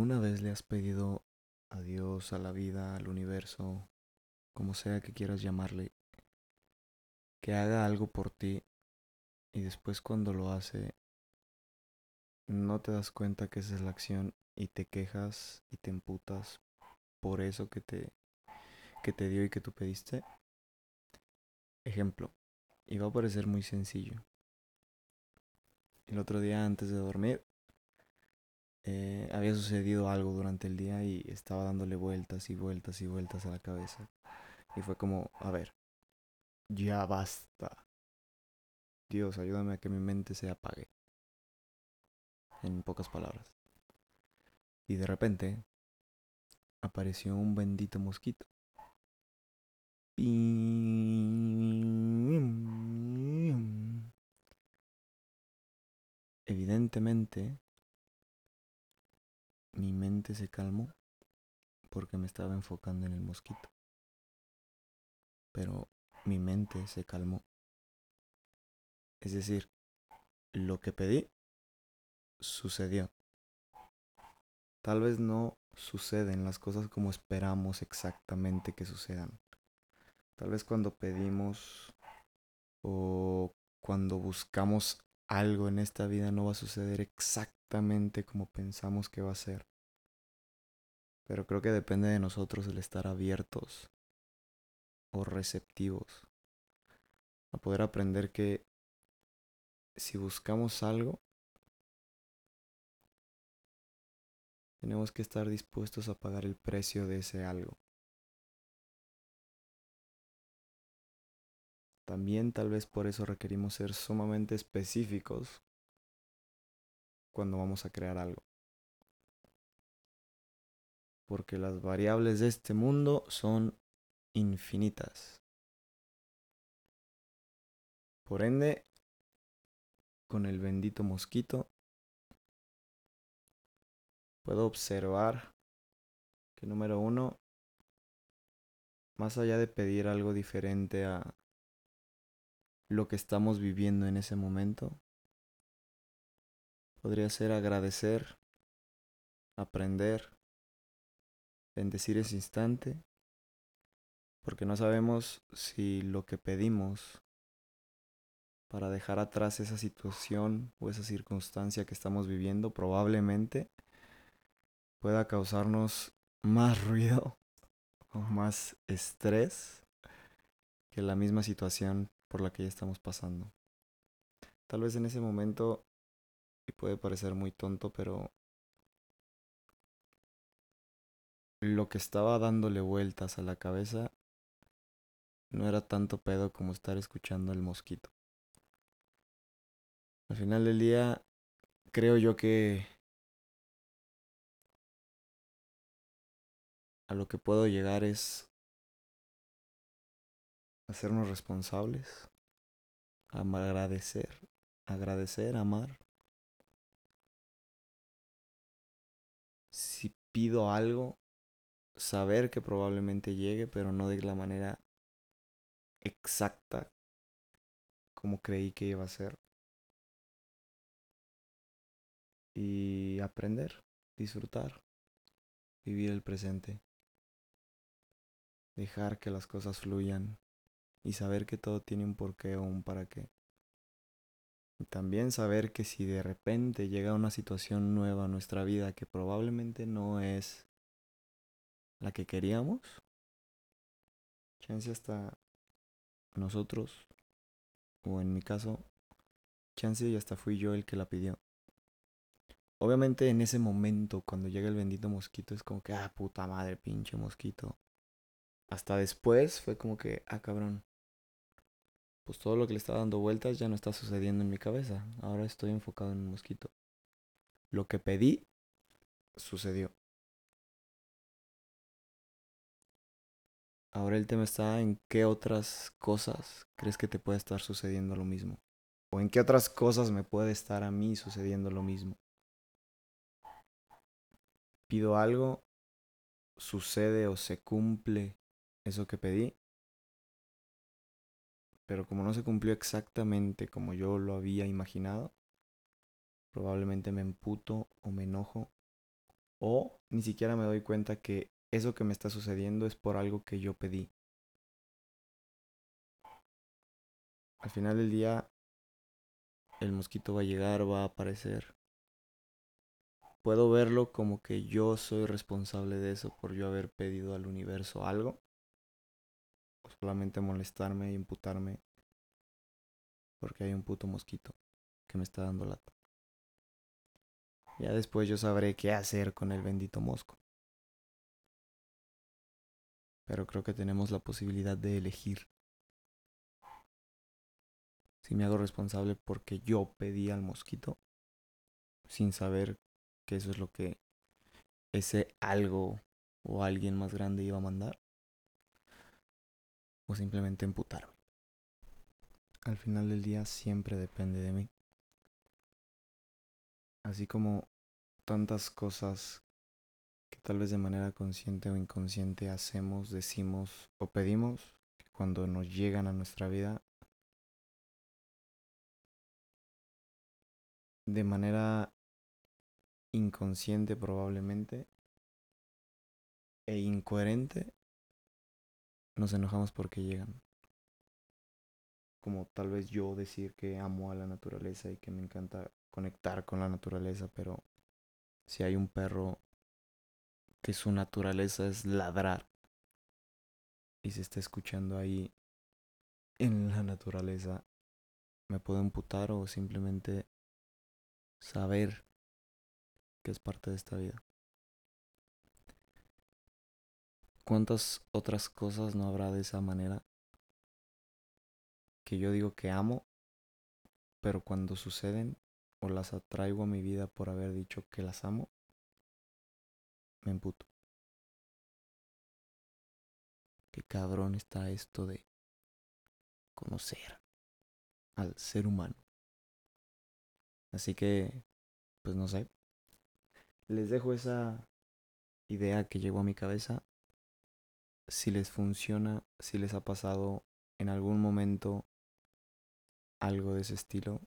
¿Alguna vez le has pedido a Dios, a la vida, al universo, como sea que quieras llamarle, que haga algo por ti y después cuando lo hace no te das cuenta que esa es la acción y te quejas y te emputas por eso que te que te dio y que tú pediste? Ejemplo, y va a parecer muy sencillo. El otro día antes de dormir eh, había sucedido algo durante el día y estaba dándole vueltas y vueltas y vueltas a la cabeza. Y fue como, a ver, ya basta. Dios, ayúdame a que mi mente se apague. En pocas palabras. Y de repente apareció un bendito mosquito. Evidentemente, mi mente se calmó porque me estaba enfocando en el mosquito. Pero mi mente se calmó. Es decir, lo que pedí sucedió. Tal vez no suceden las cosas como esperamos exactamente que sucedan. Tal vez cuando pedimos o cuando buscamos algo en esta vida no va a suceder exactamente como pensamos que va a ser. Pero creo que depende de nosotros el estar abiertos o receptivos a poder aprender que si buscamos algo, tenemos que estar dispuestos a pagar el precio de ese algo. También tal vez por eso requerimos ser sumamente específicos cuando vamos a crear algo. Porque las variables de este mundo son infinitas. Por ende, con el bendito mosquito, puedo observar que número uno, más allá de pedir algo diferente a lo que estamos viviendo en ese momento, podría ser agradecer, aprender, bendecir ese instante, porque no sabemos si lo que pedimos para dejar atrás esa situación o esa circunstancia que estamos viviendo probablemente pueda causarnos más ruido o más estrés que la misma situación por la que ya estamos pasando. Tal vez en ese momento, y puede parecer muy tonto, pero lo que estaba dándole vueltas a la cabeza no era tanto pedo como estar escuchando el mosquito. Al final del día, creo yo que a lo que puedo llegar es hacernos responsables, agradecer, agradecer, amar. Si pido algo, saber que probablemente llegue, pero no de la manera exacta como creí que iba a ser. Y aprender, disfrutar, vivir el presente, dejar que las cosas fluyan y saber que todo tiene un porqué o un para qué. Y también saber que si de repente llega una situación nueva a nuestra vida que probablemente no es la que queríamos, chance hasta nosotros, o en mi caso, chance y hasta fui yo el que la pidió. Obviamente en ese momento, cuando llega el bendito mosquito, es como que, ah, puta madre, pinche mosquito. Hasta después fue como que, ah, cabrón, pues todo lo que le estaba dando vueltas ya no está sucediendo en mi cabeza. Ahora estoy enfocado en un mosquito. Lo que pedí sucedió. Ahora el tema está en qué otras cosas crees que te puede estar sucediendo lo mismo. O en qué otras cosas me puede estar a mí sucediendo lo mismo. Pido algo, sucede o se cumple eso que pedí pero como no se cumplió exactamente como yo lo había imaginado, probablemente me emputo o me enojo O ni siquiera me doy cuenta que eso que me está sucediendo es por algo que yo pedí. Al final del día, el mosquito va a llegar, va a aparecer. Puedo verlo como que yo soy responsable de eso por yo haber pedido al universo algo. O solamente molestarme y imputarme porque hay un puto mosquito que me está dando lata. Ya después yo sabré qué hacer con el bendito mosco. Pero creo que tenemos la posibilidad de elegir. Si me hago responsable porque yo pedí al mosquito sin saber que eso es lo que ese algo o alguien más grande iba a mandar. O simplemente emputarme. Al final del día siempre depende de mí. Así como tantas cosas tal vez de manera consciente o inconsciente hacemos, decimos o pedimos, que cuando nos llegan a nuestra vida, de manera inconsciente probablemente e incoherente, nos enojamos porque llegan. Como tal vez yo decir que amo a la naturaleza y que me encanta conectar con la naturaleza, pero si hay un perro que su naturaleza es ladrar y se está escuchando ahí en la naturaleza, me puedo emputar o simplemente saber que es parte de esta vida. ¿Cuántas otras cosas no habrá de esa manera que yo digo que amo, pero cuando suceden o las atraigo a mi vida por haber dicho que las amo, me emputo. Qué cabrón está esto de conocer al ser humano. Así que, pues no sé. Les dejo esa idea que llegó a mi cabeza. Si les funciona, si les ha pasado en algún momento algo de ese estilo,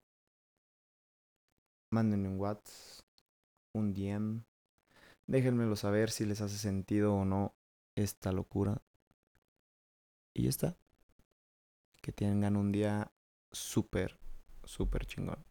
mándenme un WhatsApp, un DM, déjenmelo saber si les hace sentido o no esta locura. Y ya está. Que tengan un día súper, súper chingón.